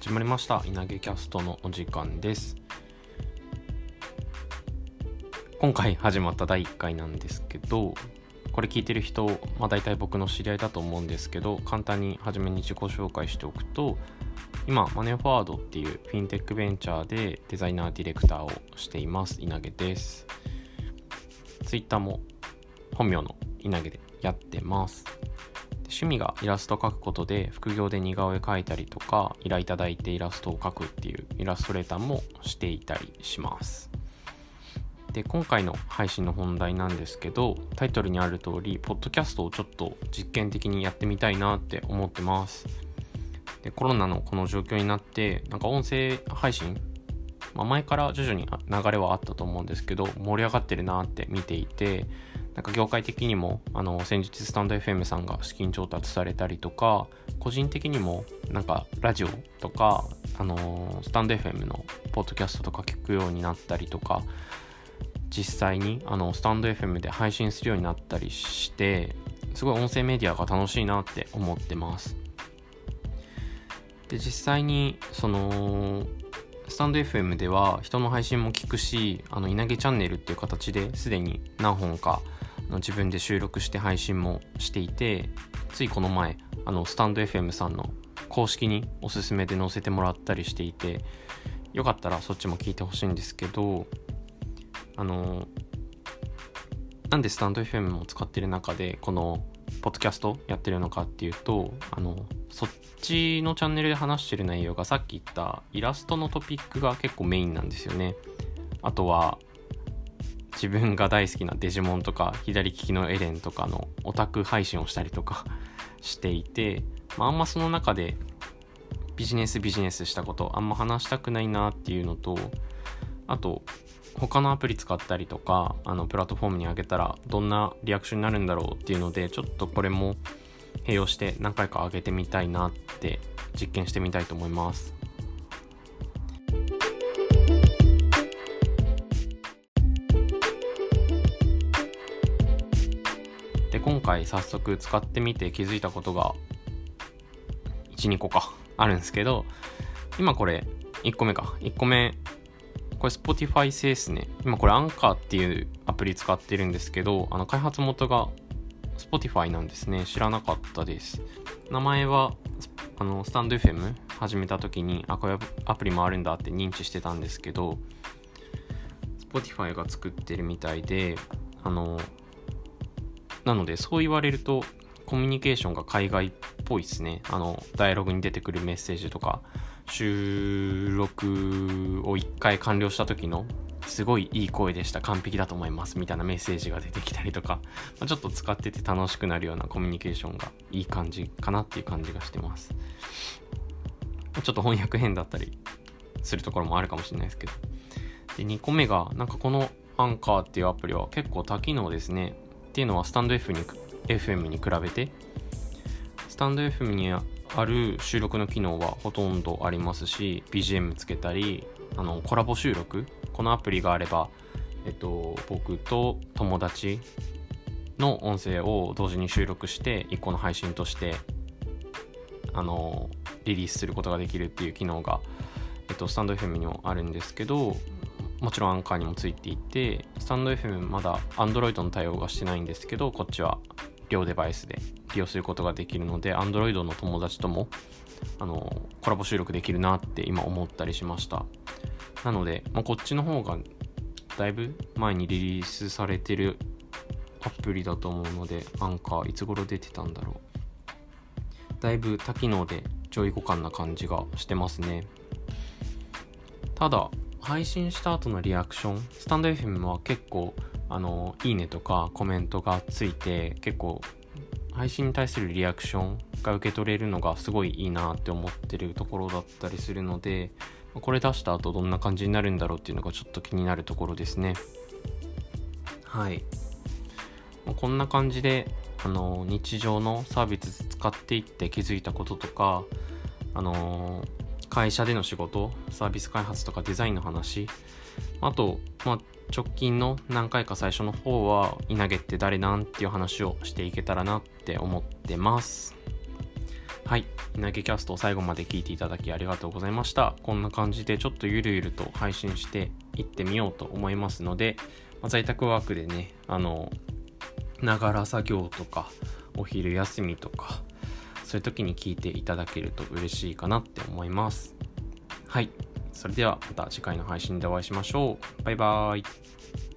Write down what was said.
始まりました。稲毛キャストのお時間です。今回始まった第1回なんですけどこれ聞いてる人、まあ、大体僕の知り合いだと思うんですけど簡単に初めに自己紹介しておくと今マネーフォワードっていうフィンテックベンチャーでデザイナーディレクターをしています。稲毛です。ツイッターも本名の稲毛でやってます。趣味がイラスト描くことで副業で似顔絵描いたりとか依頼いただいてイラストを描くっていうイラストレーターもしていたりします。で今回の配信の本題なんですけどタイトルにある通りポッドキャストをちょっと実験的にやってみたいなって思ってます。でコロナのこの状況になってなんか音声配信、まあ、前から徐々に流れはあったと思うんですけど盛り上がってるなって見ていてなんか業界的にもあの先日スタンド FM さんが資金調達されたりとか個人的にもなんかラジオとかあのスタンド FM のポッドキャストとか聞くようになったりとか実際にあのスタンド FM で配信するようになったりしてすごい音声メディアが楽しいなって思ってます。で実際にそのスタンド FM では人の配信も聞くしあの稲毛チャンネルっていう形ですでに何本か自分で収録して配信もしていてついこの前あのスタンド FM さんの公式におすすめで載せてもらったりしていてよかったらそっちも聞いてほしいんですけどあのなんでスタンド FM も使ってる中でこのポッドキャストやってるのかっていうとあのそっちのチャンネルで話してる内容がさっき言ったイラストのトピックが結構メインなんですよね。あとは自分が大好きなデジモンとか左利きのエレンとかのオタク配信をしたりとかしていて、まあ、あんまその中でビジネスビジネスしたことあんま話したくないなっていうのとあと他のアプリ使ったりとかあのプラットフォームに上げたらどんなリアクションになるんだろうっていうのでちょっとこれも併用して何回か上げてみたいなって実験してみたいと思います。今回早速使ってみて気づいたことが12個かあるんですけど今これ1個目か。1個目これ Spotify 製ですね。今これ Anchor っていうアプリ使ってるんですけどあの開発元が Spotify なんですね。知らなかったです。名前はあのスタンド FM 始めた時にあこういうアプリもあるんだって認知してたんですけど Spotify が作ってるみたいであのなのでそう言われるとコミュニケーションが海外っぽいですね。あのダイアログに出てくるメッセージとか収録を1回完了した時のすごいいい声でした完璧だと思いますみたいなメッセージが出てきたりとか、まあ、ちょっと使ってて楽しくなるようなコミュニケーションがいい感じかなっていう感じがしてます。ちょっと翻訳変だったりするところもあるかもしれないですけど。で2個目がなんかこのアンカーっていうアプリは結構多機能ですね。っていうのはスタンド F に FM に比べてスタンド FM にある収録の機能はほとんどありますし BGM つけたりあのコラボ収録このアプリがあれば、えっと、僕と友達の音声を同時に収録して1個の配信としてあのリリースすることができるっていう機能が、えっと、スタンド FM にもあるんですけどもちろんアンカーにもついていてスタンド FM まだ Android の対応がしてないんですけどこっちは両デバイスで利用することができるので Android の友達ともあのコラボ収録できるなって今思ったりしました。なので、まあ、こっちの方がだいぶ前にリリースされてるアプリだと思うのでアンカーいつ頃出てたんだろう。だいぶ多機能で上位互換な感じがしてますね。ただ配信した後のリアクションスタンド FM は結構あのいいねとかコメントがついて結構配信に対するリアクションが受け取れるのがすごいいいなって思ってるところだったりするのでこれ出した後どんな感じになるんだろうっていうのがちょっと気になるところですね。はい。こんな感じであの日常のサービス使っていって気づいたこととかあの会社での仕事サービス開発とかデザインの話あと、まあ、直近の何回か最初の方は稲毛って誰なんっていう話をしていけたらなって思ってますはい。稲毛キャスト最後まで聞いていただきありがとうございました。こんな感じでちょっとゆるゆると配信していってみようと思いますので、まあ、在宅ワークでね、あの、ながら作業とか、お昼休みとか、そういう時に聞いていただけると嬉しいかなって思います。はい。それではまた次回の配信でお会いしましょう。バイバーイ。